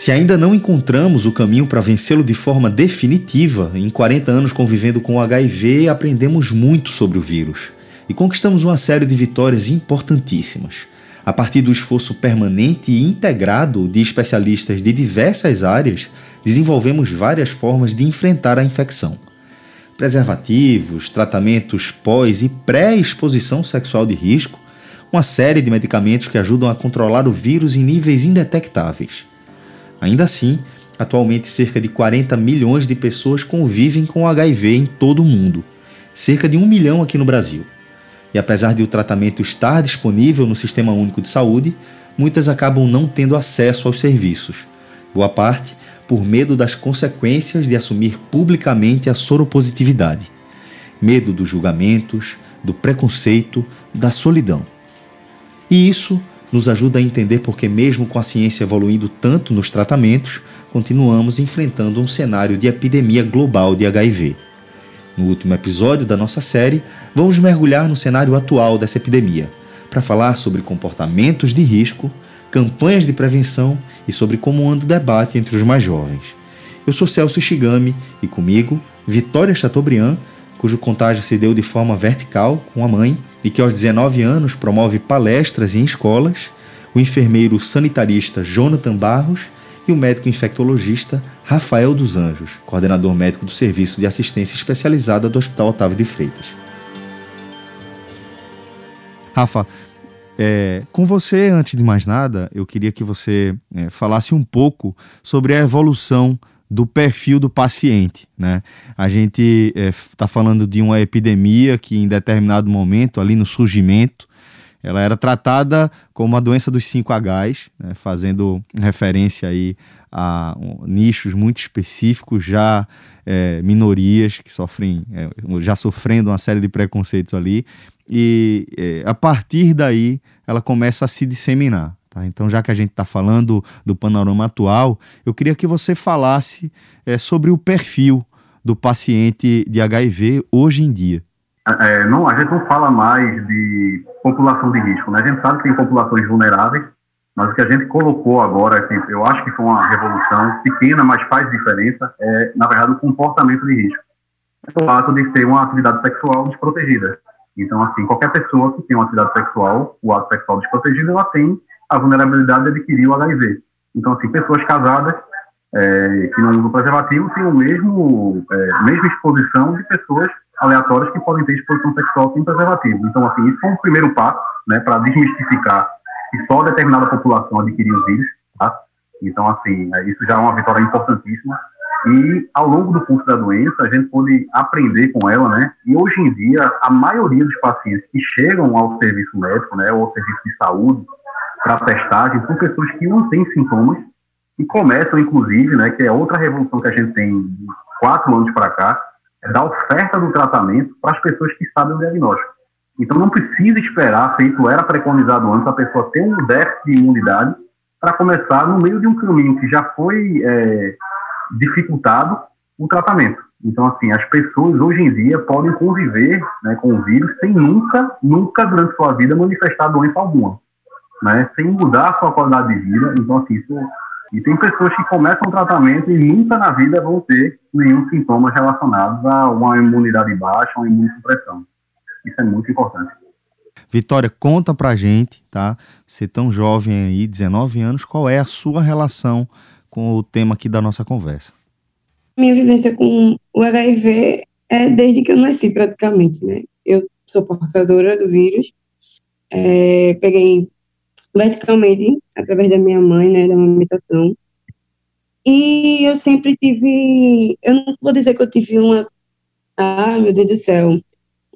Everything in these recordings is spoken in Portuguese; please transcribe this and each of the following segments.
Se ainda não encontramos o caminho para vencê-lo de forma definitiva, em 40 anos convivendo com o HIV, aprendemos muito sobre o vírus e conquistamos uma série de vitórias importantíssimas. A partir do esforço permanente e integrado de especialistas de diversas áreas, desenvolvemos várias formas de enfrentar a infecção. Preservativos, tratamentos pós e pré-exposição sexual de risco, uma série de medicamentos que ajudam a controlar o vírus em níveis indetectáveis. Ainda assim, atualmente cerca de 40 milhões de pessoas convivem com HIV em todo o mundo, cerca de um milhão aqui no Brasil. E apesar de o tratamento estar disponível no Sistema Único de Saúde, muitas acabam não tendo acesso aos serviços. Boa parte por medo das consequências de assumir publicamente a soropositividade, medo dos julgamentos, do preconceito, da solidão. E isso nos ajuda a entender porque, mesmo com a ciência evoluindo tanto nos tratamentos, continuamos enfrentando um cenário de epidemia global de HIV. No último episódio da nossa série, vamos mergulhar no cenário atual dessa epidemia, para falar sobre comportamentos de risco, campanhas de prevenção e sobre como anda o debate entre os mais jovens. Eu sou Celso Shigami e comigo, Vitória Chateaubriand, cujo contágio se deu de forma vertical com a mãe e que aos 19 anos promove palestras em escolas, o enfermeiro sanitarista Jonathan Barros e o médico infectologista Rafael dos Anjos, coordenador médico do Serviço de Assistência Especializada do Hospital Otávio de Freitas. Rafa, é, com você, antes de mais nada, eu queria que você é, falasse um pouco sobre a evolução do perfil do paciente. Né? A gente está é, falando de uma epidemia que, em determinado momento, ali no surgimento, ela era tratada como uma doença dos 5Hs, né? fazendo referência aí a um, nichos muito específicos, já é, minorias que sofrem, é, já sofrendo uma série de preconceitos ali, e é, a partir daí ela começa a se disseminar. Tá? Então, já que a gente está falando do panorama atual, eu queria que você falasse é, sobre o perfil do paciente de HIV hoje em dia. É, não, a gente não fala mais de população de risco, né? A gente sabe que tem populações vulneráveis, mas o que a gente colocou agora, assim, eu acho que foi uma revolução pequena, mas faz diferença, é, na verdade, o comportamento de risco. É o fato de ter uma atividade sexual desprotegida. Então, assim, qualquer pessoa que tem uma atividade sexual, o ato sexual desprotegido, ela tem a vulnerabilidade de adquirir o HIV. Então, assim, pessoas casadas é, que não usam preservativo têm o mesmo, é, mesma exposição de pessoas aleatórias que podem ter exposição sexual sem preservativo. Então, assim, isso foi um primeiro passo, né, para desmistificar que só determinada população adquiria o vírus, tá? Então, assim, é, isso já é uma vitória importantíssima. E ao longo do curso da doença, a gente pôde aprender com ela, né? E hoje em dia, a maioria dos pacientes que chegam ao serviço médico, né, ou ao serviço de saúde, para testagem, são pessoas que não têm sintomas e começam, inclusive, né, que é outra revolução que a gente tem de quatro anos para cá, é da oferta do tratamento para as pessoas que sabem o diagnóstico. Então não precisa esperar, feito era preconizado antes, a pessoa ter um déficit de imunidade para começar no meio de um caminho que já foi é, dificultado o tratamento. Então, assim, as pessoas hoje em dia podem conviver né, com o vírus sem nunca, nunca durante sua vida manifestar doença alguma, né, sem mudar a sua qualidade de vida. Então, assim, isso e tem pessoas que começam o tratamento e nunca na vida vão ter nenhum sintoma relacionado a uma imunidade baixa, uma imunossupressão. Isso é muito importante. Vitória, conta pra gente, tá? Você tão jovem aí, 19 anos, qual é a sua relação com o tema aqui da nossa conversa? Minha vivência com o HIV é desde que eu nasci, praticamente, né? Eu sou portadora do vírus, é, peguei verticalmente, através da minha mãe, né, da amamentação. E eu sempre tive, eu não vou dizer que eu tive uma, ah, meu Deus do céu,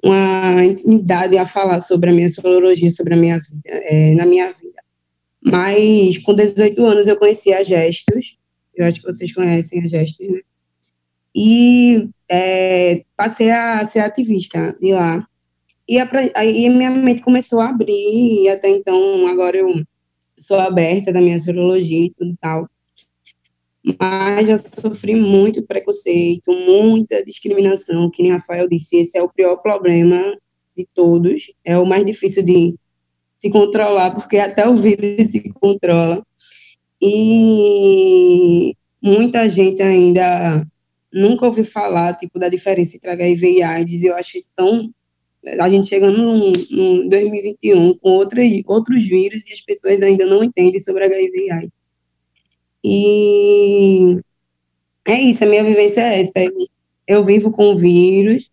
uma intimidade a falar sobre a minha sorologia, sobre a minha vida, é, na minha vida. Mas com 18 anos eu conheci a Gestos, eu acho que vocês conhecem a Gestos, né? E é, passei a ser ativista de lá. E aí minha mente começou a abrir, e até então, agora eu sou aberta da minha sorologia e tudo tal. Mas já sofri muito preconceito, muita discriminação, que nem Rafael disse, esse é o pior problema de todos, é o mais difícil de se controlar, porque até o vírus se controla. e muita gente ainda nunca ouviu falar, tipo, da diferença entre HIV e AIDS, eu acho isso tão... A gente chegando no, no 2021 com outras, outros vírus e as pessoas ainda não entendem sobre HIV e AIDS. E é isso, a minha vivência é essa. Eu vivo com vírus,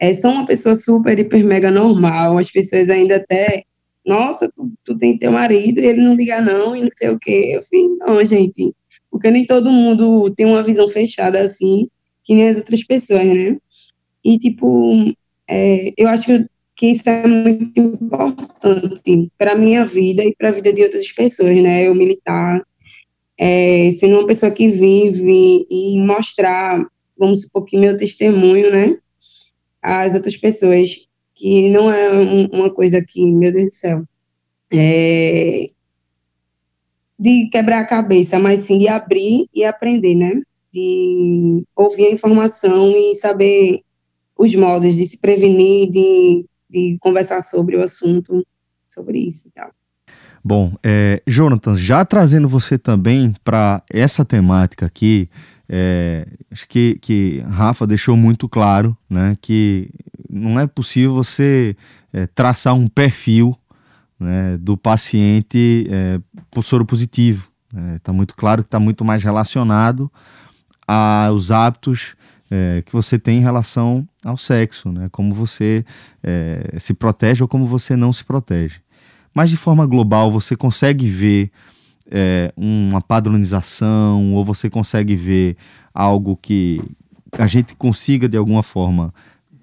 é, sou uma pessoa super, hiper, mega normal, as pessoas ainda até nossa, tu, tu tem teu marido e ele não liga não, e não sei o quê. Eu falei, não, gente, porque nem todo mundo tem uma visão fechada assim, que nem as outras pessoas, né? E, tipo, é, eu acho que isso é muito importante para a minha vida e para a vida de outras pessoas, né? Eu militar, é, sendo uma pessoa que vive e mostrar, vamos supor que meu testemunho, né? Às outras pessoas que não é um, uma coisa que, meu Deus do céu, é de quebrar a cabeça, mas sim de abrir e aprender, né? De ouvir a informação e saber os modos de se prevenir, de, de conversar sobre o assunto, sobre isso e tal. Bom, é, Jonathan, já trazendo você também para essa temática aqui, é, acho que, que Rafa deixou muito claro né, que não é possível você é, traçar um perfil né, do paciente é, por soro positivo. Está né? Muito claro que está muito mais relacionado aos hábitos é, que você tem em relação ao sexo, né? como você é, se protege ou como você não se protege. Mas de forma global, você consegue ver é, uma padronização ou você consegue ver algo que a gente consiga de alguma forma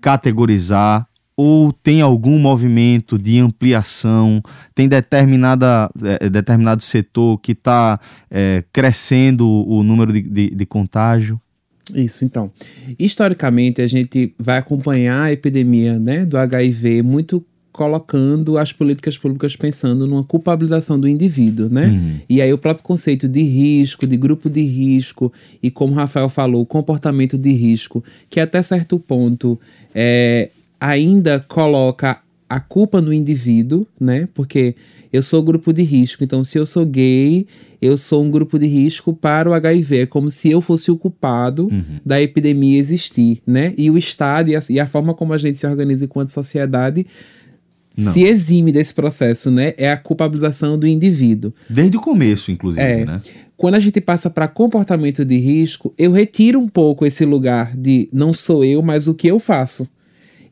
categorizar ou tem algum movimento de ampliação, tem determinada, é, determinado setor que está é, crescendo o número de, de, de contágio? Isso, então. Historicamente, a gente vai acompanhar a epidemia né, do HIV muito colocando as políticas públicas pensando numa culpabilização do indivíduo, né? Uhum. E aí o próprio conceito de risco, de grupo de risco, e como o Rafael falou, comportamento de risco, que até certo ponto é, ainda coloca a culpa no indivíduo, né? Porque eu sou grupo de risco, então se eu sou gay, eu sou um grupo de risco para o HIV. É como se eu fosse o culpado uhum. da epidemia existir, né? E o Estado e a, e a forma como a gente se organiza enquanto sociedade não. se exime desse processo, né? É a culpabilização do indivíduo. Desde o começo, inclusive, é. né? Quando a gente passa para comportamento de risco, eu retiro um pouco esse lugar de não sou eu, mas o que eu faço.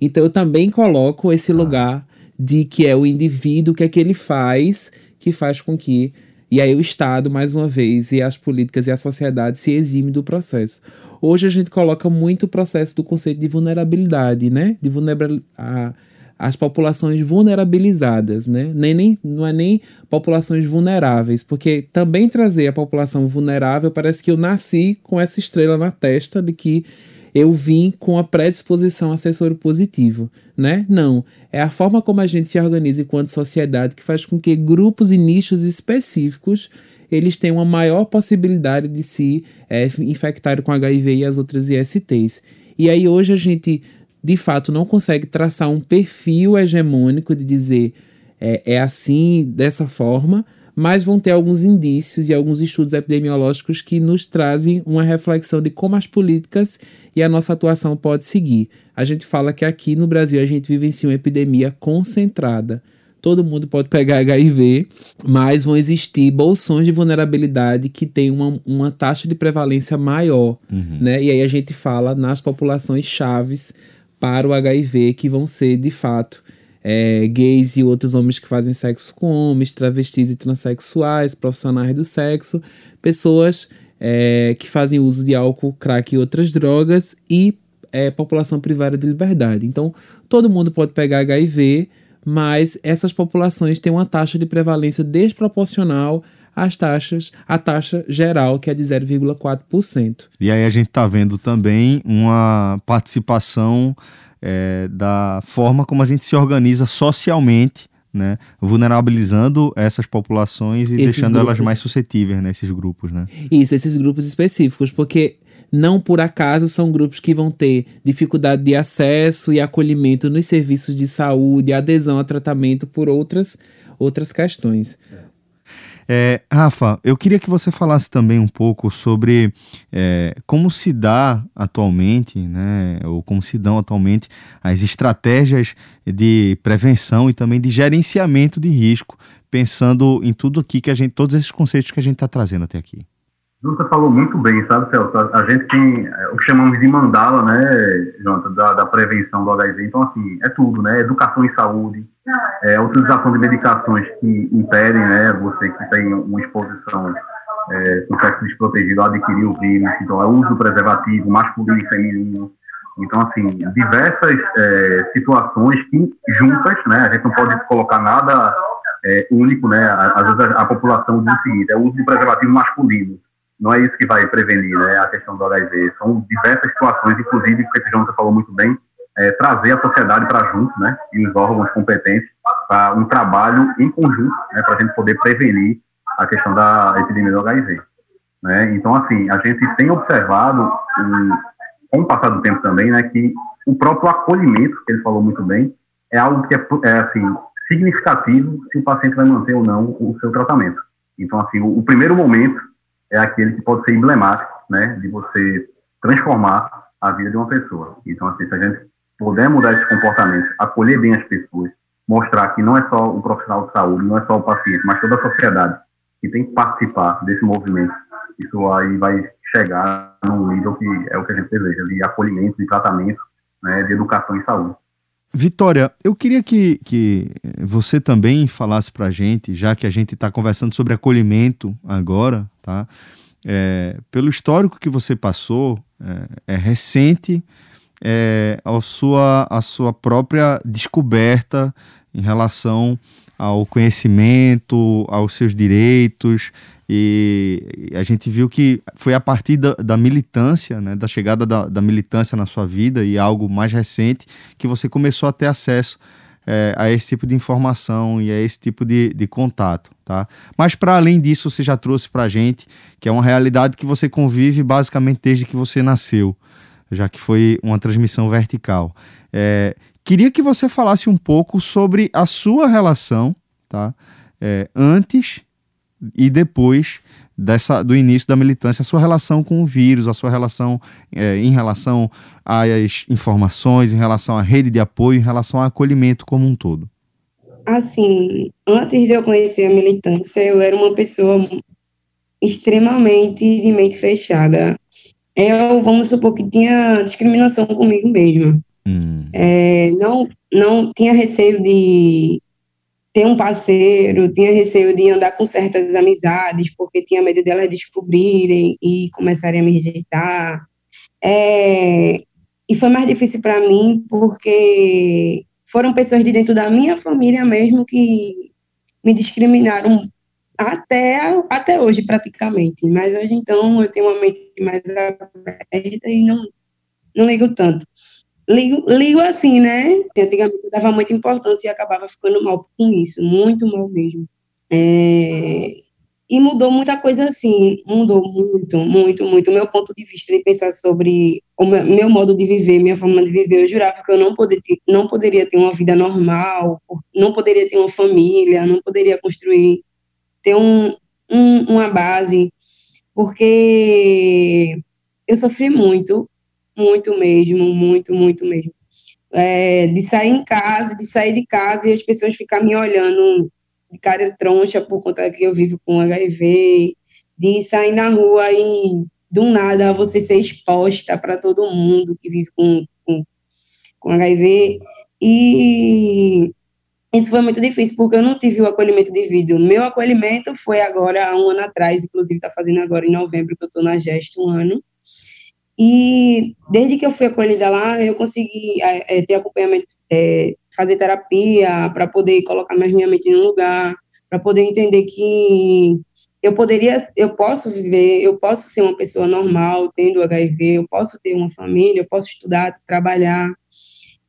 Então eu também coloco esse ah. lugar de que é o indivíduo, o que é que ele faz, que faz com que e aí o Estado, mais uma vez, e as políticas e a sociedade se exime do processo. Hoje a gente coloca muito o processo do conceito de vulnerabilidade, né? De vulnerabilidade as populações vulnerabilizadas, né? Nem, nem, não é nem populações vulneráveis, porque também trazer a população vulnerável parece que eu nasci com essa estrela na testa de que eu vim com a predisposição a ser soro positivo, né? Não, é a forma como a gente se organiza enquanto sociedade que faz com que grupos e nichos específicos eles tenham uma maior possibilidade de se é, infectar com HIV e as outras ISTs. E aí hoje a gente de fato não consegue traçar um perfil hegemônico de dizer é, é assim, dessa forma, mas vão ter alguns indícios e alguns estudos epidemiológicos que nos trazem uma reflexão de como as políticas e a nossa atuação pode seguir. A gente fala que aqui no Brasil a gente vivencia uma epidemia concentrada. Todo mundo pode pegar HIV, mas vão existir bolsões de vulnerabilidade que têm uma, uma taxa de prevalência maior, uhum. né? E aí a gente fala nas populações chaves para o HIV, que vão ser, de fato, é, gays e outros homens que fazem sexo com homens, travestis e transexuais, profissionais do sexo, pessoas é, que fazem uso de álcool, crack e outras drogas e é, população privada de liberdade. Então, todo mundo pode pegar HIV, mas essas populações têm uma taxa de prevalência desproporcional às taxas, a taxa geral, que é de 0,4%. E aí a gente está vendo também uma participação é, da forma como a gente se organiza socialmente né, vulnerabilizando essas populações e esses deixando grupos. elas mais suscetíveis, né, esses grupos, né? Isso, esses grupos específicos, porque não por acaso são grupos que vão ter dificuldade de acesso e acolhimento nos serviços de saúde, adesão a tratamento por outras outras questões. É, Rafa, eu queria que você falasse também um pouco sobre é, como se dá atualmente, né, ou como se dão atualmente as estratégias de prevenção e também de gerenciamento de risco, pensando em tudo aqui que a gente, todos esses conceitos que a gente está trazendo até aqui. Você falou muito bem, sabe, Celso? A gente tem é, o que chamamos de mandala, né, Jonathan, da, da, prevenção do HIV. Então, assim, é tudo, né? Educação em saúde, é, a utilização de medicações que impedem, né, você que tem uma exposição é, com sexo desprotegido adquirir o vírus. Então, é uso preservativo masculino e feminino. Então, assim, diversas é, situações que, juntas, né, a gente não pode colocar nada é, único, né? Às vezes a, a população diz o seguinte, é o uso do preservativo masculino não é isso que vai prevenir né, a questão do HIV. São diversas situações, inclusive, que o Jonathan falou muito bem, é, trazer a sociedade para junto, né, e os órgãos competentes, para um trabalho em conjunto, né, para a gente poder prevenir a questão da epidemia do HIV. Né? Então, assim, a gente tem observado, com o passar do tempo também, né, que o próprio acolhimento, que ele falou muito bem, é algo que é, é assim, significativo se o paciente vai manter ou não o seu tratamento. Então, assim, o, o primeiro momento é aquele que pode ser emblemático, né, de você transformar a vida de uma pessoa. Então, assim, se a gente puder mudar esse comportamento, acolher bem as pessoas, mostrar que não é só o profissional de saúde, não é só o paciente, mas toda a sociedade que tem que participar desse movimento, isso aí vai chegar num nível que é o que a gente deseja, de acolhimento, de tratamento, né, de educação e saúde. Vitória, eu queria que, que você também falasse para a gente, já que a gente está conversando sobre acolhimento agora, tá? É, pelo histórico que você passou, é, é recente é, a, sua, a sua própria descoberta em relação ao conhecimento, aos seus direitos, e a gente viu que foi a partir da, da militância, né, da chegada da, da, militância na sua vida e algo mais recente, que você começou a ter acesso é, a esse tipo de informação e a esse tipo de, de contato. Tá? Mas, para além disso, você já trouxe para a gente que é uma realidade que você convive basicamente desde que você nasceu, já que foi uma transmissão vertical. É, queria que você falasse um pouco sobre a sua relação tá? É, antes e depois dessa do início da militância, a sua relação com o vírus, a sua relação é, em relação às informações, em relação à rede de apoio, em relação ao acolhimento como um todo. Assim, antes de eu conhecer a militância, eu era uma pessoa extremamente de mente fechada. Eu, vamos supor que tinha discriminação comigo mesma. Hum. É, não, não tinha receio de ter um parceiro, tinha receio de andar com certas amizades, porque tinha medo delas descobrirem e começarem a me rejeitar. É, e foi mais difícil para mim, porque foram pessoas de dentro da minha família mesmo que me discriminaram até, até hoje, praticamente. Mas hoje, então, eu tenho uma mente mais aberta e não, não ligo tanto ligo, ligo assim, né? Antigamente eu dava muita importância e acabava ficando mal com isso, muito mal mesmo. É, e mudou muita coisa assim, mudou muito, muito, muito. O meu ponto de vista de pensar sobre o meu, meu modo de viver, minha forma de viver, eu jurava que eu não, poder não poderia ter uma vida normal, não poderia ter uma família, não poderia construir, ter um, um, uma base, porque eu sofri muito muito mesmo, muito, muito mesmo. É, de sair em casa, de sair de casa e as pessoas ficarem me olhando de cara troncha por conta que eu vivo com HIV, de sair na rua e do nada você ser exposta para todo mundo que vive com, com, com HIV. E isso foi muito difícil, porque eu não tive o acolhimento devido. Meu acolhimento foi agora, um ano atrás, inclusive está fazendo agora em novembro, que eu estou na gesto um ano. E desde que eu fui acolhida lá, eu consegui é, ter acompanhamento, é, fazer terapia, para poder colocar mais minha mente no lugar, para poder entender que eu poderia, eu posso viver, eu posso ser uma pessoa normal, tendo HIV, eu posso ter uma família, eu posso estudar, trabalhar.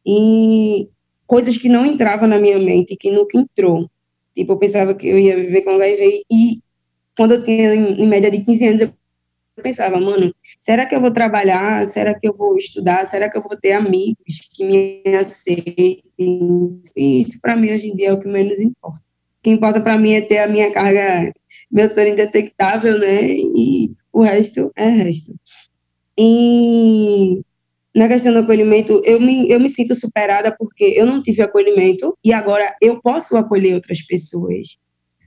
E coisas que não entravam na minha mente, que nunca entrou. Tipo, eu pensava que eu ia viver com HIV e quando eu tinha em, em média de 15 anos, eu pensava, mano, será que eu vou trabalhar? Será que eu vou estudar? Será que eu vou ter amigos que me aceitem? E isso para mim hoje em dia é o que menos importa. O que importa para mim é ter a minha carga meu soro indetectável, né? E o resto é resto. E na questão do acolhimento, eu me, eu me sinto superada porque eu não tive acolhimento e agora eu posso acolher outras pessoas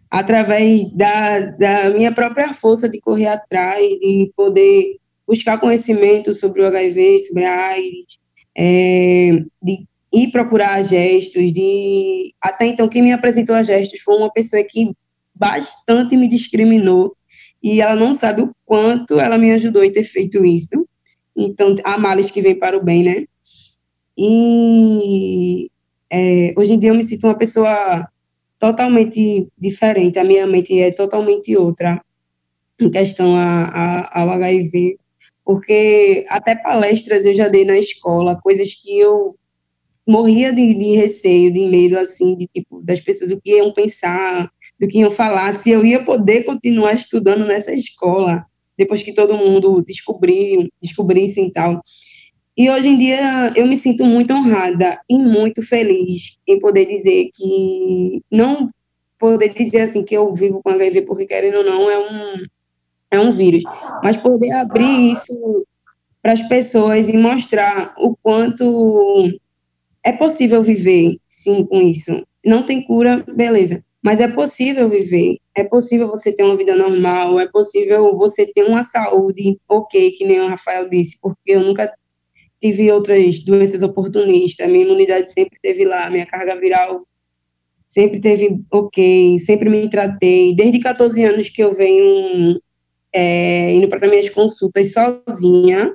através da, da minha própria força de correr atrás, de poder buscar conhecimento sobre o HIV, sobre a AIDS, é, de ir procurar gestos, de até então quem me apresentou a gestos foi uma pessoa que bastante me discriminou e ela não sabe o quanto ela me ajudou em ter feito isso. Então, há males que vêm para o bem, né? E é, hoje em dia eu me sinto uma pessoa totalmente diferente, a minha mente é totalmente outra em questão a, a, ao HIV, porque até palestras eu já dei na escola, coisas que eu morria de, de receio, de medo, assim, de tipo, das pessoas o que iam pensar, do que iam falar, se eu ia poder continuar estudando nessa escola, depois que todo mundo descobriu, descobrisse e tal. E hoje em dia eu me sinto muito honrada e muito feliz em poder dizer que não poder dizer assim que eu vivo com HIV porque querendo ou não é um é um vírus, mas poder abrir isso para as pessoas e mostrar o quanto é possível viver sim com isso. Não tem cura, beleza, mas é possível viver, é possível você ter uma vida normal, é possível você ter uma saúde ok, que nem o Rafael disse, porque eu nunca tive outras doenças oportunistas, minha imunidade sempre teve lá, minha carga viral sempre teve ok, sempre me tratei. Desde 14 anos que eu venho é, indo para minhas consultas sozinha,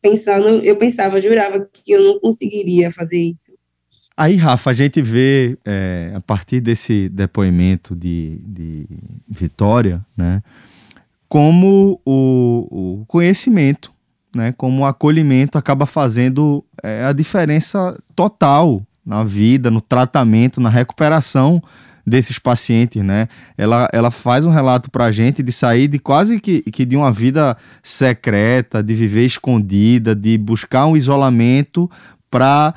pensando, eu pensava, jurava que eu não conseguiria fazer isso. Aí, Rafa, a gente vê, é, a partir desse depoimento de, de Vitória, né, como o, o conhecimento, né, como o acolhimento acaba fazendo é, a diferença total na vida, no tratamento, na recuperação desses pacientes, né? Ela, ela faz um relato para a gente de sair de quase que, que de uma vida secreta, de viver escondida, de buscar um isolamento para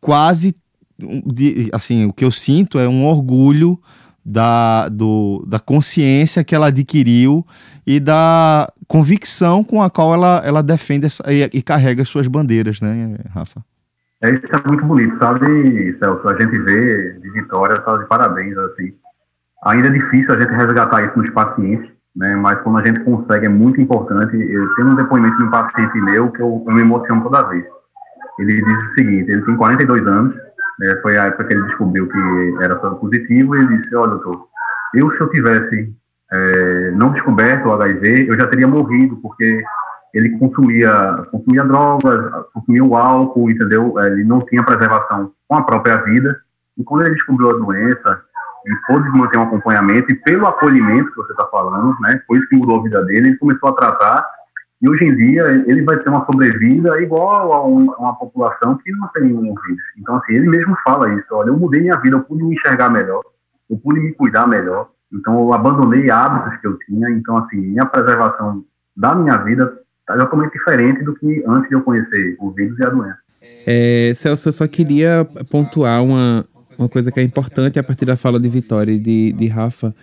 quase de, assim, o que eu sinto é um orgulho da, do, da consciência que ela adquiriu e da convicção com a qual ela, ela defende essa, e, e, carrega as suas bandeiras, né, Rafa? É, isso é muito bonito, sabe, Celso? A gente vê de Vitória, tá de parabéns, assim. Ainda é difícil a gente resgatar isso nos pacientes, né, mas quando a gente consegue é muito importante. Eu tenho um depoimento de um paciente meu que eu, eu me emociono toda vez. Ele diz o seguinte, ele tem 42 anos, né, foi a época que ele descobriu que era soro positivo, e ele disse, olha, doutor, eu se eu tivesse é, não descoberto o HIV, eu já teria morrido, porque ele consumia, consumia drogas, consumia o álcool, entendeu? Ele não tinha preservação com a própria vida, e quando ele descobriu a doença, ele pôde manter um acompanhamento, e pelo acolhimento que você está falando, né, foi isso que mudou a vida dele, ele começou a tratar, e hoje em dia ele vai ter uma sobrevida igual a, um, uma população que não tem nenhum vírus. Então, assim, ele mesmo fala isso: olha, eu mudei minha vida, eu pude me enxergar melhor, eu pude me cuidar melhor. Então, eu abandonei hábitos que eu tinha. Então, assim, minha preservação da minha vida está totalmente diferente do que antes de eu conhecer o vírus e a doença. É, Celso, eu só queria pontuar uma, uma coisa que é importante a partir da fala de Vitória e de, de Rafa,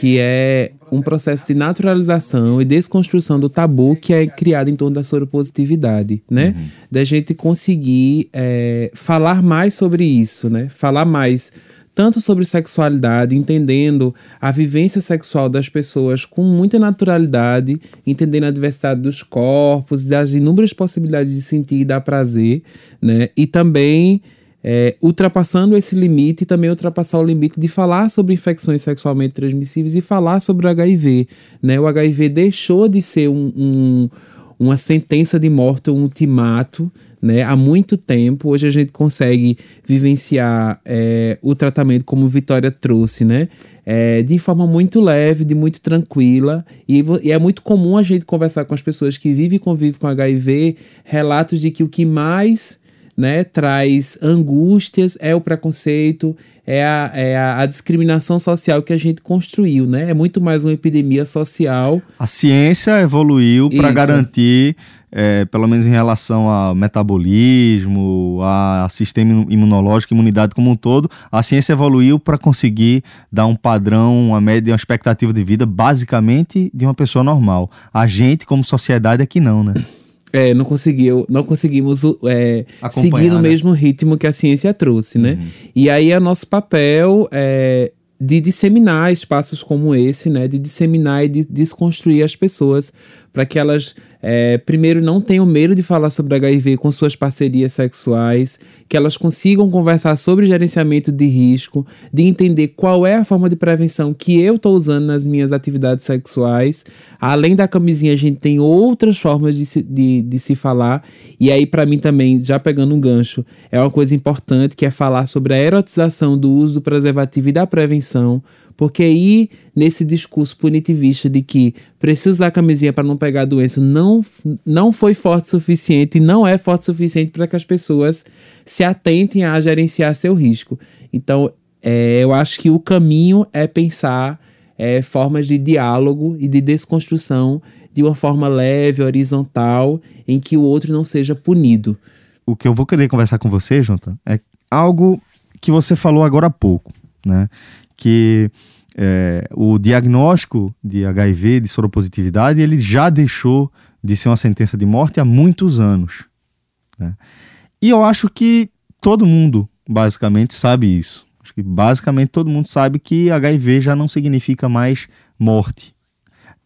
que é um processo de naturalização e desconstrução do tabu que é criado em torno da soropositividade, né? Uhum. Da gente conseguir é, falar mais sobre isso, né? Falar mais tanto sobre sexualidade, entendendo a vivência sexual das pessoas com muita naturalidade, entendendo a diversidade dos corpos, das inúmeras possibilidades de sentir e dar prazer, né? E também é, ultrapassando esse limite e também ultrapassar o limite de falar sobre infecções sexualmente transmissíveis e falar sobre o HIV. Né? O HIV deixou de ser um, um, uma sentença de morte, um ultimato, né? há muito tempo. Hoje a gente consegue vivenciar é, o tratamento como Vitória trouxe, né? É, de forma muito leve, de muito tranquila. E, e, é muito comum a gente conversar com as pessoas que vivem e convivem com HIV relatos de que o que mais né, traz angústias, é o preconceito, é a, é a, a discriminação social que a gente construiu, né? É muito mais uma epidemia social. A ciência evoluiu para garantir, é, pelo menos em relação ao metabolismo, a sistema imunológico, imunidade como um todo, a ciência evoluiu para conseguir dar um padrão, uma média, uma expectativa de vida basicamente de uma pessoa normal. A gente, como sociedade, é que não, né? É, não conseguiu, não conseguimos é, seguir no né? mesmo ritmo que a ciência trouxe, né? Uhum. E aí é nosso papel é, de disseminar espaços como esse, né? De disseminar e de desconstruir as pessoas para que elas é, primeiro, não tenham medo de falar sobre HIV com suas parcerias sexuais, que elas consigam conversar sobre gerenciamento de risco, de entender qual é a forma de prevenção que eu estou usando nas minhas atividades sexuais. Além da camisinha, a gente tem outras formas de se, de, de se falar. E aí, para mim também, já pegando um gancho, é uma coisa importante que é falar sobre a erotização do uso do preservativo e da prevenção porque aí, nesse discurso punitivista de que precisa usar camisinha para não pegar a doença, não, não foi forte o suficiente não é forte o suficiente para que as pessoas se atentem a gerenciar seu risco. Então, é, eu acho que o caminho é pensar é, formas de diálogo e de desconstrução de uma forma leve, horizontal, em que o outro não seja punido. O que eu vou querer conversar com você, Jonathan, é algo que você falou agora há pouco, né? Que é, o diagnóstico de HIV, de soropositividade, ele já deixou de ser uma sentença de morte há muitos anos. Né? E eu acho que todo mundo, basicamente, sabe isso. Acho que basicamente todo mundo sabe que HIV já não significa mais morte.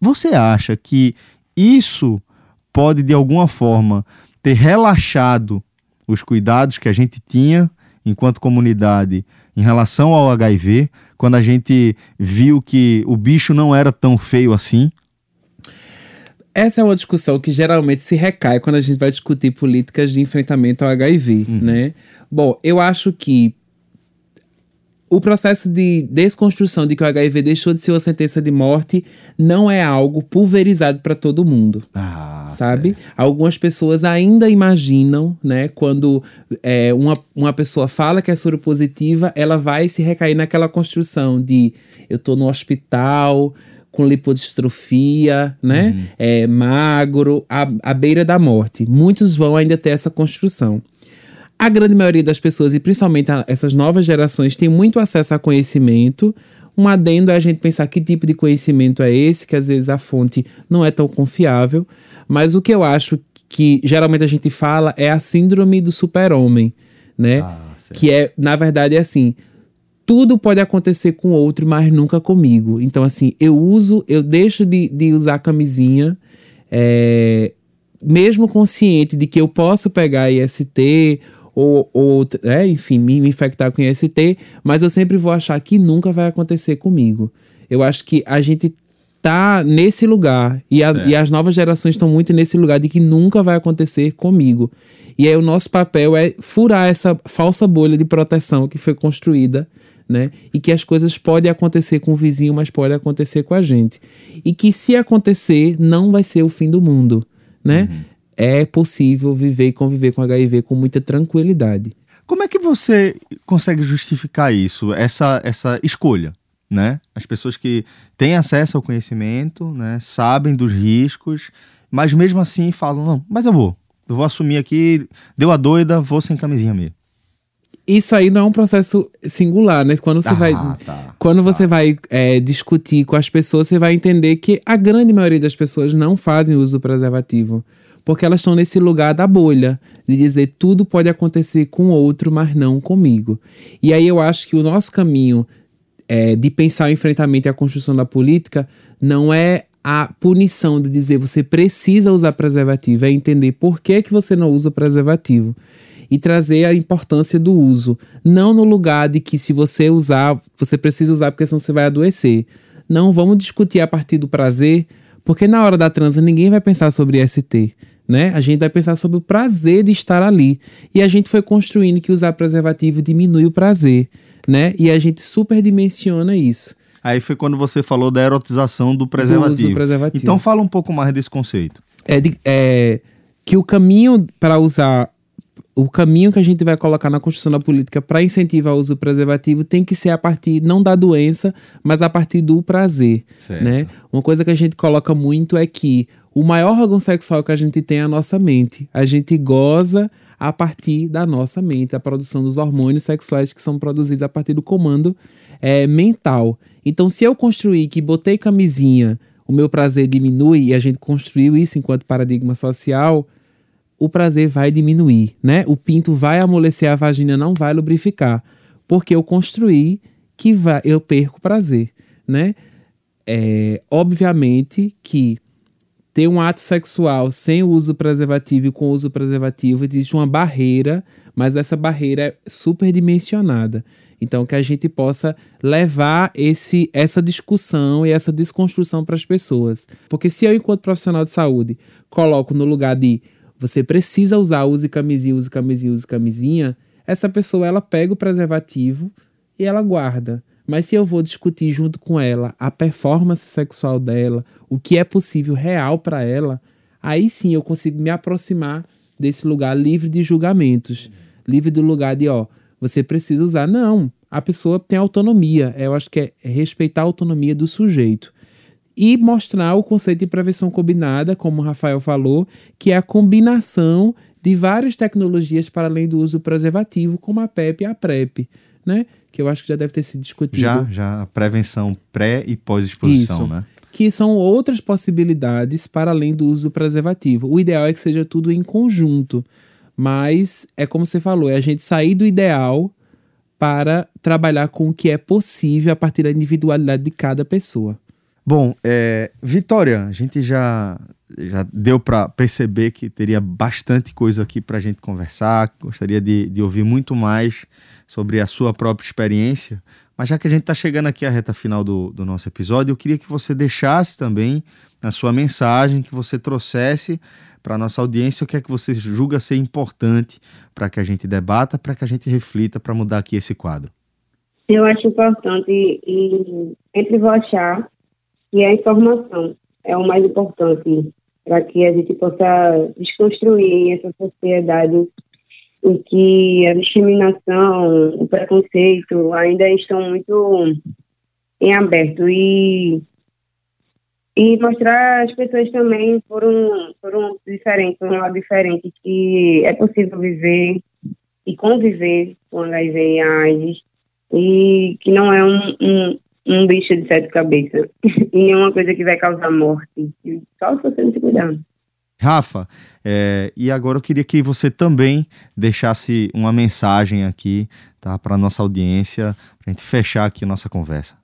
Você acha que isso pode, de alguma forma, ter relaxado os cuidados que a gente tinha enquanto comunidade em relação ao HIV, quando a gente viu que o bicho não era tão feio assim? Essa é uma discussão que geralmente se recai quando a gente vai discutir políticas de enfrentamento ao HIV, uhum. né? Bom, eu acho que o processo de desconstrução de que o HIV deixou de ser uma sentença de morte não é algo pulverizado para todo mundo. Ah, sabe? Certo. Algumas pessoas ainda imaginam, né, quando é, uma, uma pessoa fala que é soropositiva, ela vai se recair naquela construção de eu tô no hospital com lipodistrofia, né? Uhum. É, magro, à, à beira da morte. Muitos vão ainda ter essa construção. A grande maioria das pessoas, e principalmente essas novas gerações, tem muito acesso a conhecimento. Um adendo é a gente pensar que tipo de conhecimento é esse, que às vezes a fonte não é tão confiável. Mas o que eu acho que geralmente a gente fala é a síndrome do super-homem, né? Ah, que é, na verdade, é assim tudo pode acontecer com outro, mas nunca comigo. Então, assim, eu uso, eu deixo de, de usar camisinha, é, mesmo consciente de que eu posso pegar IST ou, ou é, enfim, me, me infectar com IST, mas eu sempre vou achar que nunca vai acontecer comigo. Eu acho que a gente tá nesse lugar e, a, e as novas gerações estão muito nesse lugar de que nunca vai acontecer comigo. E aí o nosso papel é furar essa falsa bolha de proteção que foi construída, né? E que as coisas podem acontecer com o vizinho, mas pode acontecer com a gente. E que se acontecer, não vai ser o fim do mundo, né? Uhum é possível viver e conviver com HIV com muita tranquilidade. Como é que você consegue justificar isso, essa, essa escolha? Né? As pessoas que têm acesso ao conhecimento, né, sabem dos riscos, mas mesmo assim falam: não, mas eu vou, eu vou assumir aqui, deu a doida, vou sem camisinha mesmo. Isso aí não é um processo singular, né? Quando você ah, vai, tá, quando tá. você vai é, discutir com as pessoas, você vai entender que a grande maioria das pessoas não fazem uso do preservativo porque elas estão nesse lugar da bolha, de dizer tudo pode acontecer com outro, mas não comigo. E aí eu acho que o nosso caminho é, de pensar o enfrentamento e a construção da política não é a punição de dizer você precisa usar preservativo, é entender por que, que você não usa preservativo e trazer a importância do uso, não no lugar de que se você usar, você precisa usar porque senão você vai adoecer. Não, vamos discutir a partir do prazer, porque na hora da transa ninguém vai pensar sobre ST né? A gente vai pensar sobre o prazer de estar ali. E a gente foi construindo que usar preservativo diminui o prazer, né? E a gente superdimensiona isso. Aí foi quando você falou da erotização do preservativo. Do preservativo. Então fala um pouco mais desse conceito. É, de, é que o caminho para usar o caminho que a gente vai colocar na construção da política para incentivar o uso preservativo tem que ser a partir não da doença, mas a partir do prazer, certo. né? Uma coisa que a gente coloca muito é que o maior órgão sexual que a gente tem é a nossa mente. A gente goza a partir da nossa mente, a produção dos hormônios sexuais que são produzidos a partir do comando é, mental. Então, se eu construir que botei camisinha, o meu prazer diminui e a gente construiu isso enquanto paradigma social, o prazer vai diminuir, né? O pinto vai amolecer, a vagina não vai lubrificar, porque eu construí que vai, eu perco prazer, né? É, obviamente que ter um ato sexual sem uso preservativo e com uso preservativo existe uma barreira, mas essa barreira é superdimensionada. Então, que a gente possa levar esse, essa discussão e essa desconstrução para as pessoas. Porque se eu, enquanto profissional de saúde, coloco no lugar de você precisa usar use camisinha, use camisinha, use camisinha, essa pessoa ela pega o preservativo e ela guarda. Mas se eu vou discutir junto com ela a performance sexual dela, o que é possível real para ela, aí sim eu consigo me aproximar desse lugar livre de julgamentos, livre do lugar de, ó, você precisa usar. Não, a pessoa tem autonomia. Eu acho que é respeitar a autonomia do sujeito e mostrar o conceito de prevenção combinada, como o Rafael falou, que é a combinação de várias tecnologias para além do uso preservativo, como a PEP e a PrEP, né? Que eu acho que já deve ter sido discutido. Já, já, a prevenção pré e pós-exposição, né? Que são outras possibilidades para além do uso preservativo. O ideal é que seja tudo em conjunto, mas é como você falou, é a gente sair do ideal para trabalhar com o que é possível a partir da individualidade de cada pessoa. Bom, é, Vitória, a gente já, já deu para perceber que teria bastante coisa aqui para a gente conversar. Gostaria de, de ouvir muito mais sobre a sua própria experiência. Mas já que a gente está chegando aqui à reta final do, do nosso episódio, eu queria que você deixasse também a sua mensagem, que você trouxesse para a nossa audiência o que é que você julga ser importante para que a gente debata, para que a gente reflita, para mudar aqui esse quadro. Eu acho importante, e, entre achar e a informação é o mais importante para que a gente possa desconstruir essa sociedade em que a discriminação, o preconceito ainda estão muito em aberto. E e mostrar às pessoas também por um por um diferente, um lado diferente que é possível viver e conviver com HIV e AIDS e que não é um, um, um bicho de sete cabeças e é uma coisa que vai causar morte. Só se você não se cuidar. Rafa, é, e agora eu queria que você também deixasse uma mensagem aqui tá, para a nossa audiência, para a gente fechar aqui a nossa conversa.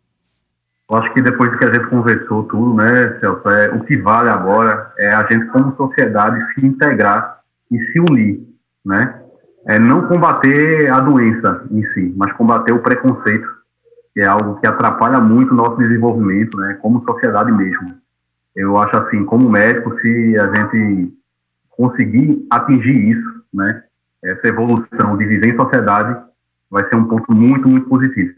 Eu acho que depois que a gente conversou tudo, né, Celso, é, o que vale agora é a gente, como sociedade, se integrar e se unir, né? É não combater a doença em si, mas combater o preconceito é algo que atrapalha muito o nosso desenvolvimento, né, como sociedade mesmo. Eu acho assim, como médico, se a gente conseguir atingir isso, né, essa evolução de viver em sociedade, vai ser um ponto muito, muito positivo.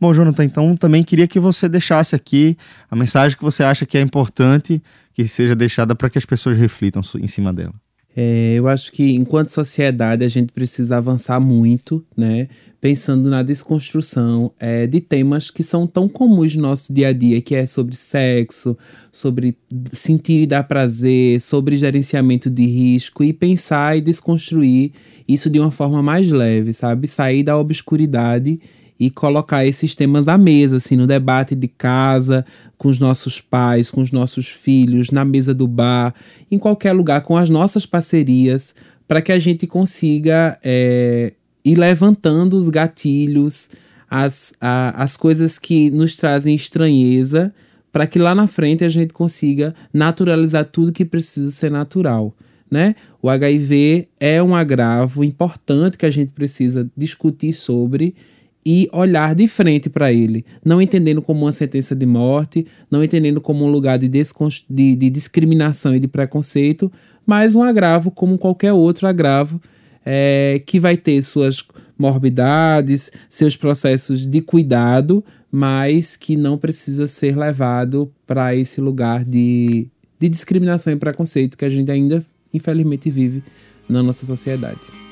Bom, Jonathan, então também queria que você deixasse aqui a mensagem que você acha que é importante que seja deixada para que as pessoas reflitam em cima dela. É, eu acho que enquanto sociedade a gente precisa avançar muito, né? Pensando na desconstrução é, de temas que são tão comuns no nosso dia a dia, que é sobre sexo, sobre sentir e dar prazer, sobre gerenciamento de risco e pensar e desconstruir isso de uma forma mais leve, sabe? Sair da obscuridade e colocar esses temas à mesa, assim, no debate de casa, com os nossos pais, com os nossos filhos, na mesa do bar, em qualquer lugar, com as nossas parcerias, para que a gente consiga é, ir levantando os gatilhos, as, a, as coisas que nos trazem estranheza, para que lá na frente a gente consiga naturalizar tudo que precisa ser natural. Né? O HIV é um agravo importante que a gente precisa discutir sobre e olhar de frente para ele, não entendendo como uma sentença de morte, não entendendo como um lugar de, de, de, discriminação e de preconceito, mas um agravo como qualquer outro agravo é, que vai ter suas morbidades, seus processos de cuidado, mas que não precisa ser levado para esse lugar de, de discriminação e preconceito que a gente ainda, infelizmente, vive na nossa sociedade.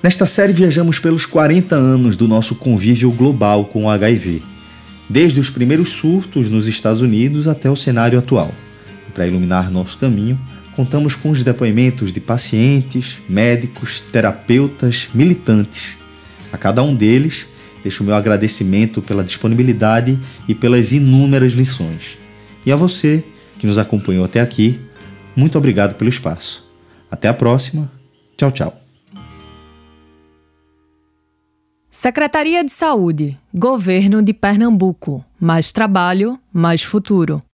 Nesta série viajamos pelos 40 anos do nosso convívio global com o HIV, desde os primeiros surtos nos Estados Unidos até o cenário atual. Para iluminar nosso caminho, contamos com os depoimentos de pacientes, médicos, terapeutas, militantes. A cada um deles, deixo meu agradecimento pela disponibilidade e pelas inúmeras lições. E a você, que nos acompanhou até aqui, muito obrigado pelo espaço. Até a próxima. Tchau, tchau. Secretaria de Saúde, Governo de Pernambuco. Mais trabalho, mais futuro.